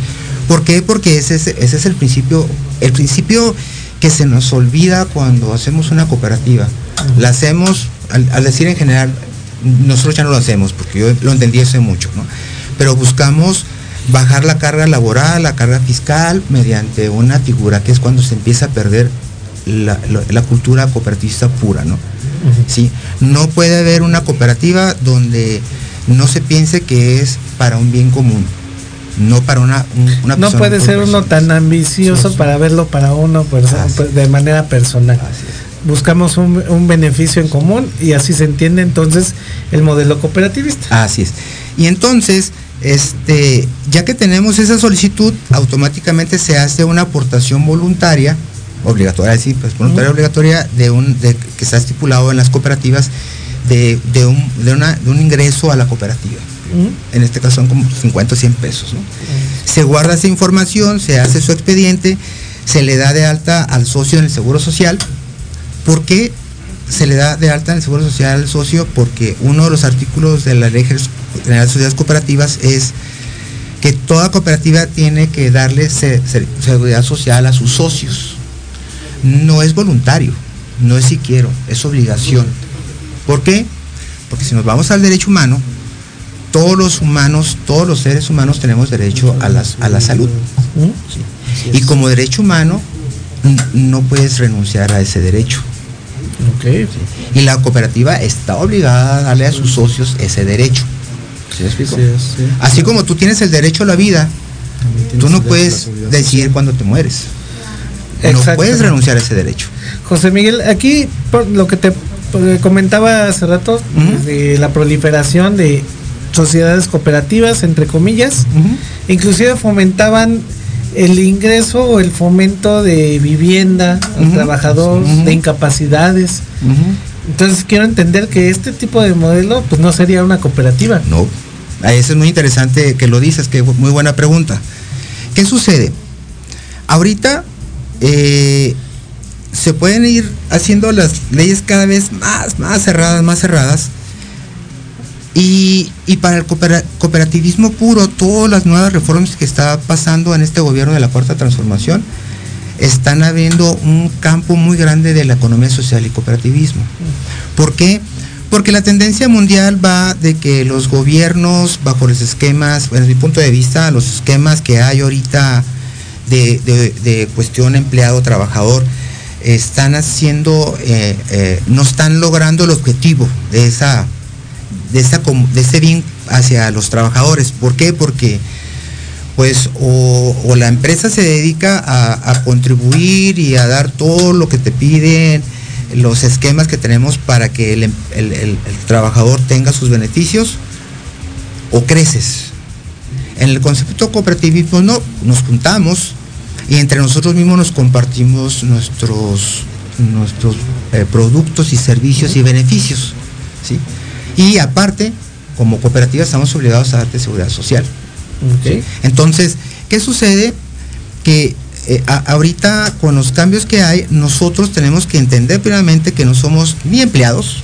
¿Por qué? Porque ese es, ese es el principio, el principio que se nos olvida cuando hacemos una cooperativa. La hacemos, al, decir en general, nosotros ya no lo hacemos, porque yo lo entendí hace mucho, ¿no? Pero buscamos bajar la carga laboral, la carga fiscal, mediante una figura que es cuando se empieza a perder la, cultura cooperativista pura, ¿no? ¿Sí? No puede haber una cooperativa donde no se piense que es para un bien común no para una, una No puede ser uno tan ambicioso para verlo para uno de manera personal. Buscamos un, beneficio en común y así se entiende entonces el modelo cooperativista. Así es. Y entonces, este, ya que tenemos esa solicitud, automáticamente se hace una aportación voluntaria, obligatoria, sí, pues voluntaria obligatoria, de un, de, que está estipulado en las cooperativas, de, de, un, de, una, de un ingreso a la cooperativa en este caso son como 50 o 100 pesos. Se guarda esa información, se hace su expediente, se le da de alta al socio en el Seguro Social. ¿Por qué se le da de alta en el Seguro Social al socio? Porque uno de los artículos de la Ley General de Sociedades Cooperativas es que toda cooperativa tiene que darle seguridad social a sus socios. No es voluntario, no es si quiero, es obligación. ¿Por qué? Porque si nos vamos al derecho humano, todos los humanos, todos los seres humanos tenemos derecho a, a la salud. Y como derecho humano, no puedes renunciar a ese derecho. Y la cooperativa está obligada a darle a sus socios ese derecho. Así como tú tienes el derecho a la vida, tú no puedes decidir cuándo te mueres. No puedes renunciar a ese derecho. José Miguel, aquí por lo que te comentaba hace rato, de la proliferación de sociedades cooperativas, entre comillas, inclusive fomentaban el ingreso o el fomento de vivienda al trabajador, de incapacidades. Entonces quiero entender que este tipo de modelo pues no sería una cooperativa. No, eso es muy interesante que lo dices, que muy buena pregunta. ¿Qué sucede? Ahorita eh, se pueden ir haciendo las leyes cada vez más, más cerradas, más cerradas, y, para el cooperativismo puro, todas las nuevas reformas que está pasando en este gobierno de la cuarta transformación, están habiendo un campo muy grande de la economía social y cooperativismo. ¿Por qué? Porque la tendencia mundial va de que los gobiernos, bajo los esquemas, desde mi punto de vista, los esquemas que hay ahorita de, cuestión empleado-trabajador, están haciendo, eh, eh, no están logrando el objetivo de esa de, esa, de ese bien hacia los trabajadores. ¿Por qué? Porque pues o, la empresa se dedica a, contribuir y a dar todo lo que te piden, los esquemas que tenemos para que el, trabajador tenga sus beneficios, o creces. En el concepto cooperativismo no, nos juntamos, y entre nosotros mismos nos compartimos nuestros, nuestros eh, productos y servicios y beneficios. ¿sí? Y aparte, como cooperativa estamos obligados a darte seguridad social. ¿sí? Entonces, ¿qué sucede? Que eh, a- ahorita con los cambios que hay, nosotros tenemos que entender plenamente que no somos ni empleados,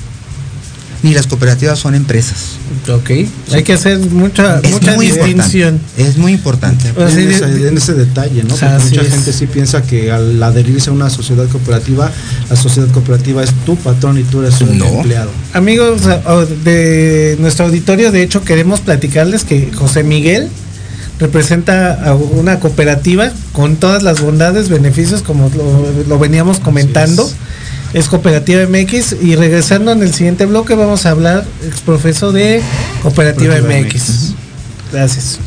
ni las cooperativas son empresas. Ok. Hay que hacer mucha, Es mucha muy distinción. Es muy importante. Pues en, ese, en ese detalle, ¿no? Porque Así mucha es. gente sí piensa que al adherirse a una sociedad cooperativa, la sociedad cooperativa es tu patrón y tú eres un No. empleado. Amigos o- de nuestro auditorio, de hecho queremos platicarles que José Miguel representa a una cooperativa con todas las bondades, beneficios, como lo, lo veníamos comentando. Es. Cooperativa MX y regresando en el siguiente bloque vamos a hablar, exprofeso, de Cooperativa, Cooperativa MX. MX. Gracias.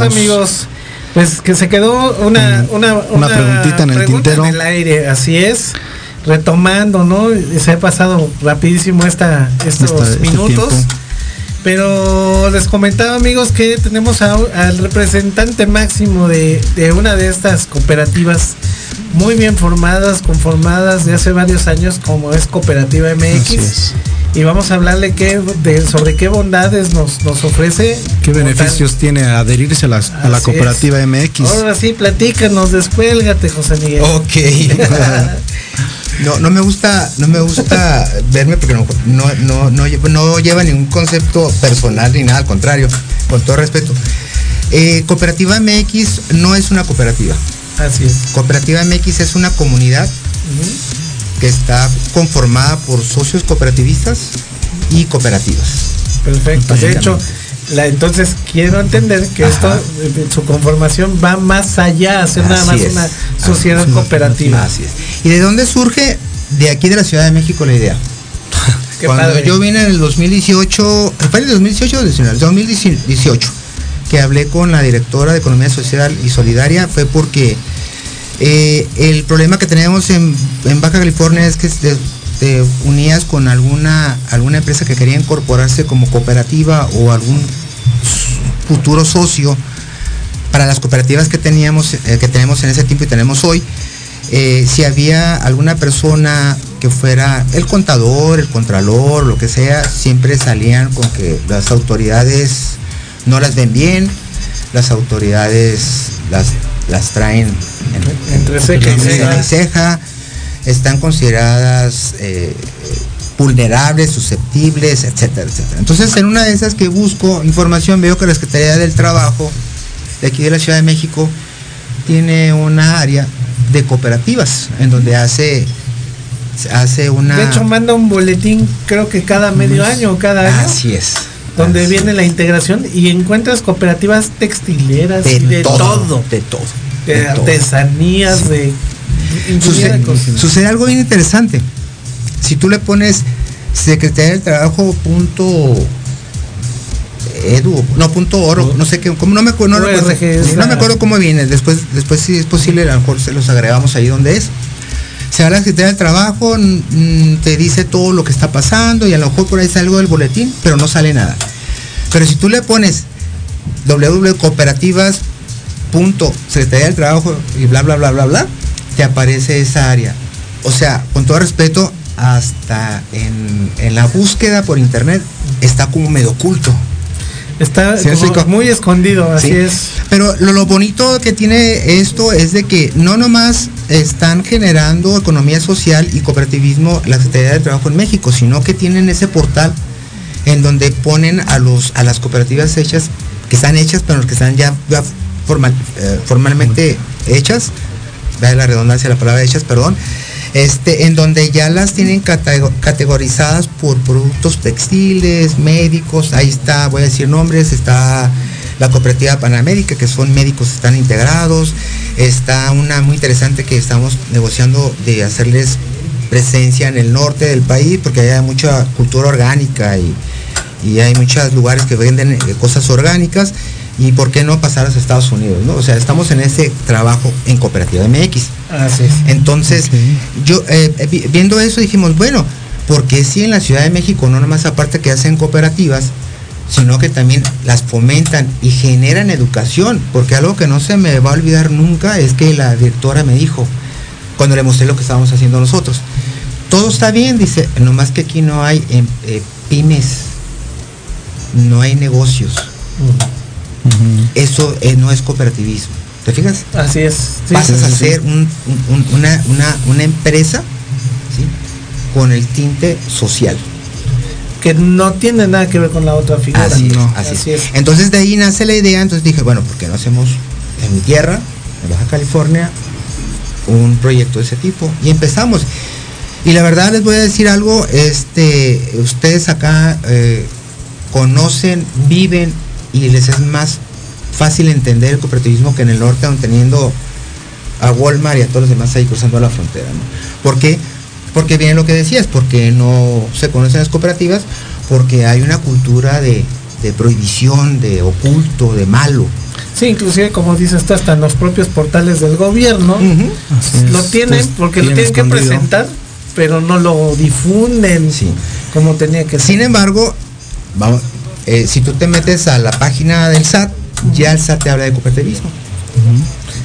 Amigos. Pues que se quedó una, una, Una preguntita en el pregunta tintero. en el aire, así es. Retomando, ¿no? Se ha pasado rapidísimo esta, estos Esta- este minutos. Pero les comentaba, amigos, que tenemos a- al representante máximo de, de una de estas cooperativas muy bien formadas, conformadas de hace varios años, como es Cooperativa MX. Es. Y vamos a hablarle qué, de, sobre qué bondades nos, nos ofrece. ¿Qué beneficios tiene adherirse a, las- a la cooperativa es. MX? Ahora sí, platícanos, descuélgate, José Miguel. Ok. <laughs> No, no me gusta, no me gusta <laughs> verme porque no, no, no, no, no lleva ningún concepto personal ni nada, al contrario, con todo respeto. Eh, cooperativa MX no es una cooperativa. Así es. Cooperativa MX es una comunidad que está conformada por socios cooperativistas y cooperativas. Perfecto. De hecho, la, entonces quiero entender que esto, eh, su conformación va más allá, a ser nada más es. una sociedad cooperativa. Así es. ¿Y de dónde surge? De aquí de la Ciudad de México la idea. <laughs> Qué Cuando padre. yo vine en el 2018, ¿fue en el 2018 o 19? 2018, que hablé con la directora de Economía Social y Solidaria, fue porque eh, el problema que tenemos en, Baja California es que te, te unías con alguna, alguna empresa que quería incorporarse como cooperativa o algún futuro socio para las cooperativas que teníamos, eh, que tenemos en ese tiempo y tenemos hoy, eh, si había alguna persona que fuera el contador, el contralor, lo que sea, siempre salían con que las autoridades no las ven bien, las autoridades las, las traen en- Entre ceja y entre ceja, están consideradas eh, vulnerables, susceptibles, etcétera, etcétera. Entonces, en una de esas que busco información, veo que la Secretaría del Trabajo de aquí de la Ciudad de México tiene una área de cooperativas en donde hace hace una De hecho, manda un boletín, creo que cada medio año o cada año. así es donde así viene la integración y encuentras cooperativas textileras de, y de todo, todo, de todo de, artesanías, de Sucede, algo bien interesante. Si tú le pones Secretaría del Trabajo punto edu, no punto oro, no. sé qué, como no me acuerdo, no, no me acuerdo cómo viene. Después, después si es posible, a lo mejor se los agregamos ahí donde es. Se va la Secretaría del Trabajo, te dice todo lo que está pasando y a lo mejor por ahí sale algo del boletín, pero no sale nada. Pero si tú le pones www.cooperativas punto Secretaría del Trabajo y bla bla bla bla bla, te aparece esa área. O sea, con todo respeto, hasta en, en la búsqueda por internet está como medio oculto. Está muy escondido, así Sí. es. Pero lo, lo bonito que tiene esto es de que no nomás están generando economía social y cooperativismo la Secretaría del Trabajo en México, sino que tienen ese portal en donde ponen a los a las cooperativas hechas, que están hechas, pero que están ya, ya formal- eh, formalmente hechas, da la redundancia de la palabra hechas, perdón, este, en donde ya las tienen catego- categorizadas por productos textiles, médicos, ahí está, voy a decir nombres, está la cooperativa Panamérica, que son médicos, están integrados, está una muy interesante que estamos negociando de hacerles presencia en el norte del país, porque hay mucha cultura orgánica y, y hay muchos lugares que venden eh, cosas orgánicas, y por qué no pasar a Estados Unidos, ¿no? O sea, estamos en ese trabajo en Cooperativa MX. Así es. Entonces, yo eh, eh, vi- viendo eso dijimos, bueno, porque si en la Ciudad de México no nomás aparte que hacen cooperativas, sino que también las fomentan y generan educación, porque algo que no se me va a olvidar nunca es que la directora me dijo, cuando le mostré lo que estábamos haciendo nosotros, todo está bien, dice, nomás que aquí no hay em, eh, pymes, no hay negocios, eso eh, no es cooperativismo, ¿te fijas? Así es. sí, pasas sí, a sí. ser un- un- una, una- una empresa ¿sí? con el tinte social. que no tiene nada que ver con la otra figura. Así, es, No. así Así es. es. Entonces de ahí nace la idea, entonces dije, bueno, ¿por qué no hacemos en mi tierra, en Baja California, un proyecto de ese tipo? Y empezamos. Y la verdad les voy a decir algo, este, ustedes acá eh, conocen, viven y les es más fácil entender el cooperativismo que en el norte, aun teniendo a Walmart y a todos los demás ahí cruzando la frontera. ¿no? ¿Por qué? Porque viene lo que decías, porque no se conocen las cooperativas, porque hay una cultura de, de prohibición, de oculto, de malo. Sí, inclusive como dices tú, hasta en los propios portales del gobierno lo tienen Pues, porque lo tienen que presentar, pero no lo difunden como tenía que ser. Sin embargo, vamos, eh, si tú te metes a la página del SAT, ya el SAT te habla de cooperativismo.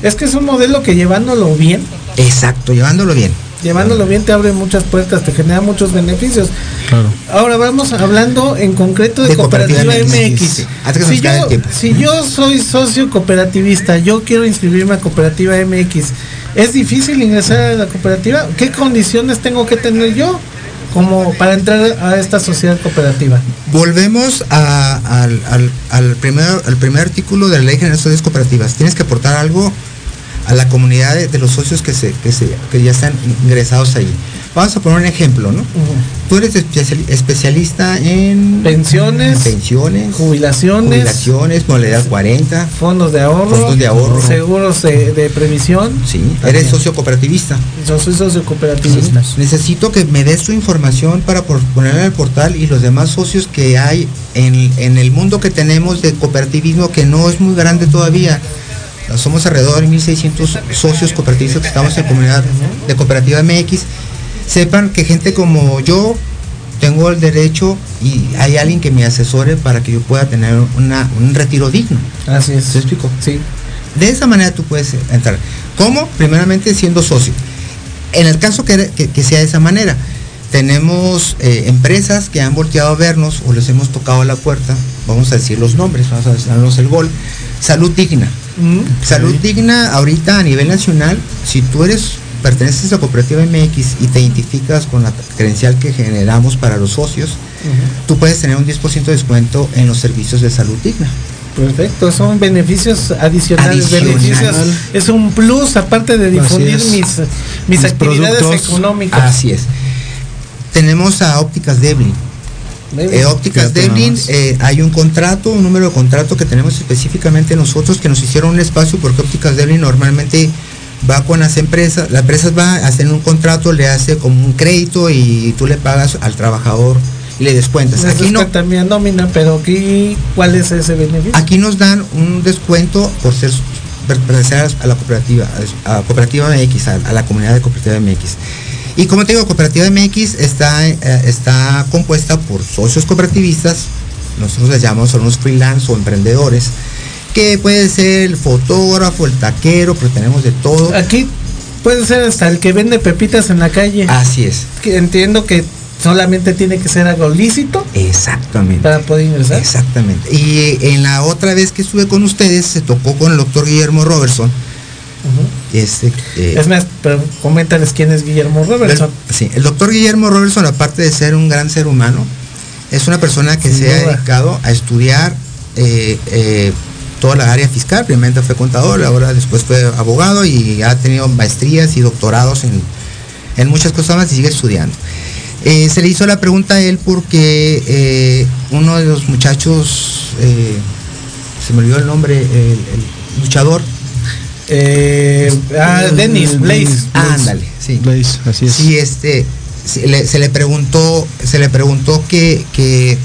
Es que es un modelo que llevándolo bien, Exacto, llevándolo bien. llevándolo bien te abre muchas puertas, te genera muchos beneficios. Claro. Ahora vamos hablando en concreto de, De Cooperativa, Cooperativa MX. Yo, si yo soy socio cooperativista, yo quiero inscribirme a Cooperativa MX, ¿es difícil ingresar a la cooperativa? ¿Qué condiciones tengo que tener yo como para entrar a esta sociedad cooperativa? Volvemos al, al- primer, al primer artículo de la Ley General de Sociedades Cooperativas. Tienes que aportar algo a la comunidad de, de los socios que, se, que, se, que ya están ingresados ahí. Vamos a poner un ejemplo, ¿no? Tú eres especial- especialista en Pensiones, pensiones, jubilaciones, jubilaciones, modalidad 40, fondos de ahorro, Fondos de ahorro. seguros de, de previsión. sí, eres socio cooperativista. Yo soy socio cooperativista. Necesito que me des tu información para ponerla en el portal y los demás socios que hay en, en el mundo que tenemos de cooperativismo que no es muy grande todavía. Somos alrededor de 1.600 socios cooperatistas que estamos en comunidad de Cooperativa MX. Sepan que gente como yo tengo el derecho y hay alguien que me asesore para que yo pueda tener una- un retiro digno. Así es. ¿Se explico? Sí. De esa manera tú puedes entrar. ¿Cómo? Primeramente siendo socio. En el caso que, que- que sea de esa manera, tenemos eh, empresas que han volteado a vernos o les hemos tocado la puerta, vamos a decir los nombres, vamos a darnos el gol. Salud digna. Salud digna ahorita a nivel nacional, si tú eres perteneces a Cooperativa MX y te identificas con la credencial que generamos para los socios, tú puedes tener un 10% de descuento en los servicios de salud digna. Perfecto, son beneficios adicionales, Adicional. beneficios, es un plus aparte de difundir mis, mis, Mis actividades productos. económicas. Así es. Tenemos a Ópticas Devlin. Devlin. Eh, Ópticas nomás. eh, hay un contrato, un número de contrato que tenemos específicamente nosotros que nos hicieron un espacio porque Ópticas Devlin normalmente va con las empresas, las empresas va a hacer un contrato, le hace como un crédito y tú le pagas al trabajador y le descuentas. Aquí no, también nómina, pero aquí, ¿cuál es ese beneficio? Aquí nos dan un descuento por ser pertenecer a la cooperativa, a Cooperativa MX, a, a la comunidad de Cooperativa MX. Y como te digo, Cooperativa MX está, eh, está compuesta por socios cooperativistas, nosotros les llamamos son los freelance o emprendedores, que puede ser el fotógrafo, el taquero, pero tenemos de todo. Aquí puede ser hasta el que vende pepitas en la calle. Así es. Que entiendo que solamente tiene que ser algo lícito Exactamente. para poder ingresar. Exactamente. Y en la otra vez que estuve con ustedes, se tocó con el doctor Guillermo Robertson. Este, eh, Es más, pero coméntales quién es Guillermo Robertson. El, sí, el doctor Guillermo Robertson, aparte de ser un gran ser humano, es una persona que Sin se ha dedicado a estudiar eh, eh, toda la área fiscal. Primeramente fue contador, ahora después fue abogado y ha tenido maestrías y doctorados en, en muchas cosas más y sigue estudiando. Eh, se le hizo la pregunta a él porque eh, uno de los muchachos, eh, se me olvidó el nombre, el, el luchador. Eh, ah, Dennis, Blaze. Ándale, sí. Blaze, así es. Sí, este, se le, se le preguntó, se le preguntó que, que,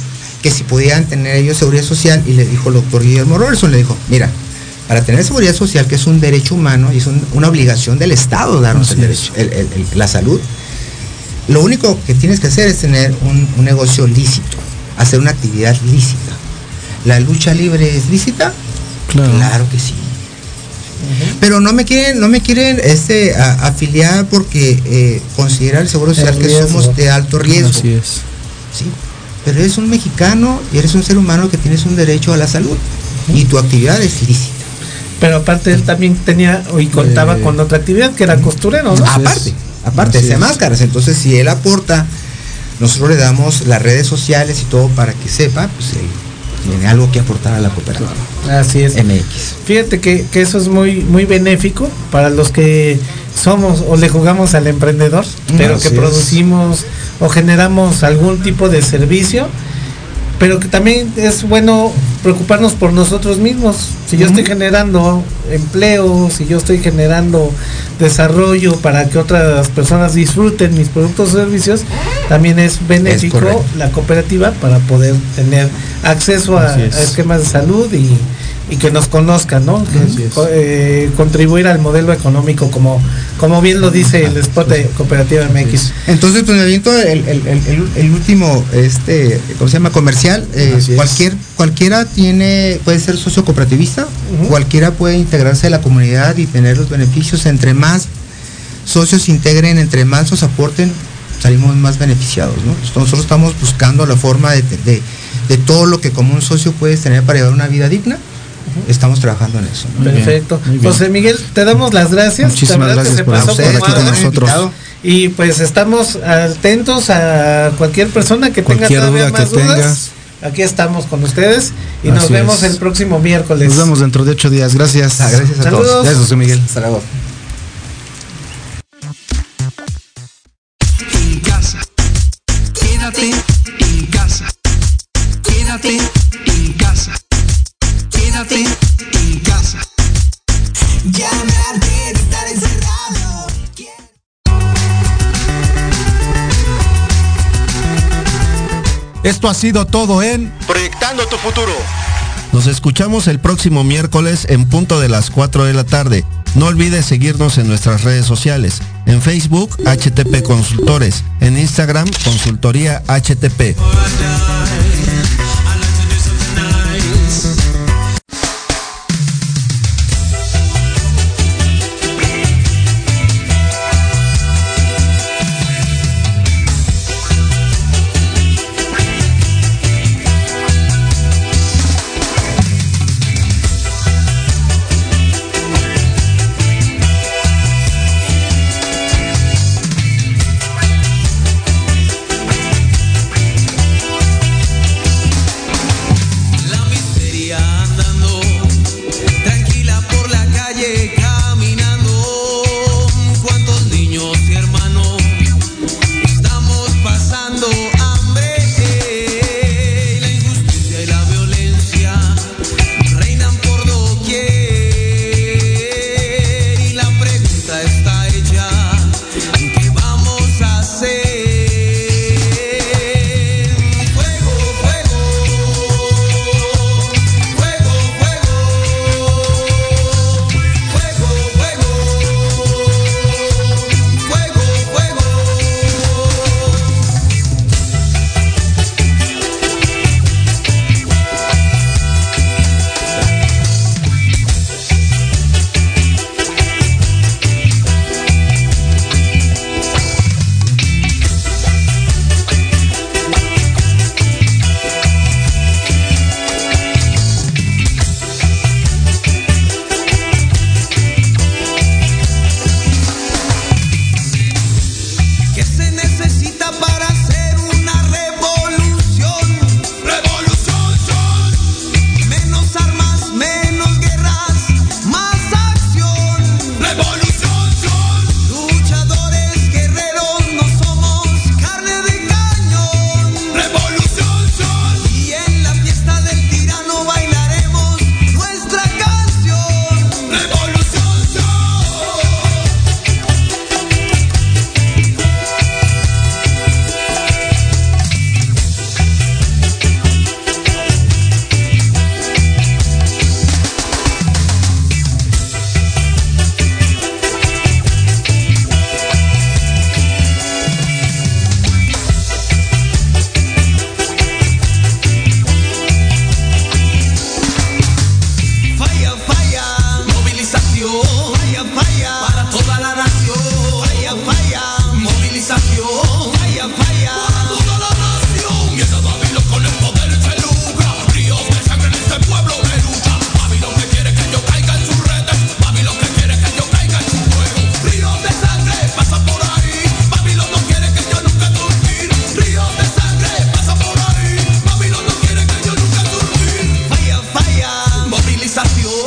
que si podían tener ellos seguridad social y le dijo el doctor Guillermo Robertson, le dijo, mira, para tener seguridad social, que es un derecho humano y es un- una obligación del Estado darnos el derecho, el- el- el- la salud, lo único que tienes que hacer es tener un, un negocio lícito, hacer una actividad lícita. ¿La lucha libre es lícita? Claro. que sí. Pero no me quieren, no me quieren este a- afiliar porque eh, considera el seguro social El que somos de alto riesgo. Así es. Sí. Pero eres un mexicano y eres un ser humano que tienes un derecho a la salud. Y tu actividad es lícita. Pero aparte él también tenía y contaba Eh, con otra actividad que era costurero, ¿no? Aparte, aparte, es. máscaras. Entonces, si él aporta, nosotros le damos las redes sociales y todo para que sepa, pues él tiene algo que aportar a la cooperativa. Así es. MX. Fíjate que, que eso es muy, muy benéfico para los que somos o le jugamos al emprendedor, pero que es. O generamos algún tipo de servicio, pero que también es bueno preocuparnos por nosotros mismos. Si yo estoy generando empleo, si yo estoy generando desarrollo para que otras personas disfruten mis productos o servicios, también es benéfico la cooperativa para poder tener acceso a, Así es. a esquemas de salud y, y que nos conozcan, ¿no? Eh, contribuir al modelo económico como, como bien lo dice el spot de Cooperativa MX. Entonces, pues me aviento el, el- el- el- último, este, ¿cómo se llama? Comercial. Eh, cualquier, cualquiera tiene, puede ser socio cooperativistas, cualquiera puede integrarse a la comunidad y tener los beneficios. Entre más socios se integren, entre más nos aporten, salimos más beneficiados, ¿no? Nosotros estamos buscando la forma de, de- de todo lo que como un socio puedes tener para llevar una vida digna. Estamos trabajando en eso. ¿no? Perfecto. bien. José Miguel, te damos las gracias. Muchísimas La que gracias por estar aquí con nosotros. Y pues estamos atentos a cualquier persona que tenga Cualquier todavía duda que más dudas. tengas. Aquí estamos con ustedes y nos Así vemos es. el próximo miércoles. Nos vemos dentro de ocho días. Gracias. Ah, gracias a Saludos. todos. Gracias, José Miguel. Hasta luego. Esto ha sido todo en Proyectando tu futuro. Nos escuchamos el próximo miércoles en punto de las 4 de la tarde. No olvides seguirnos en nuestras redes sociales. En Facebook, HTP Consultores. En Instagram, Consultoría HTP.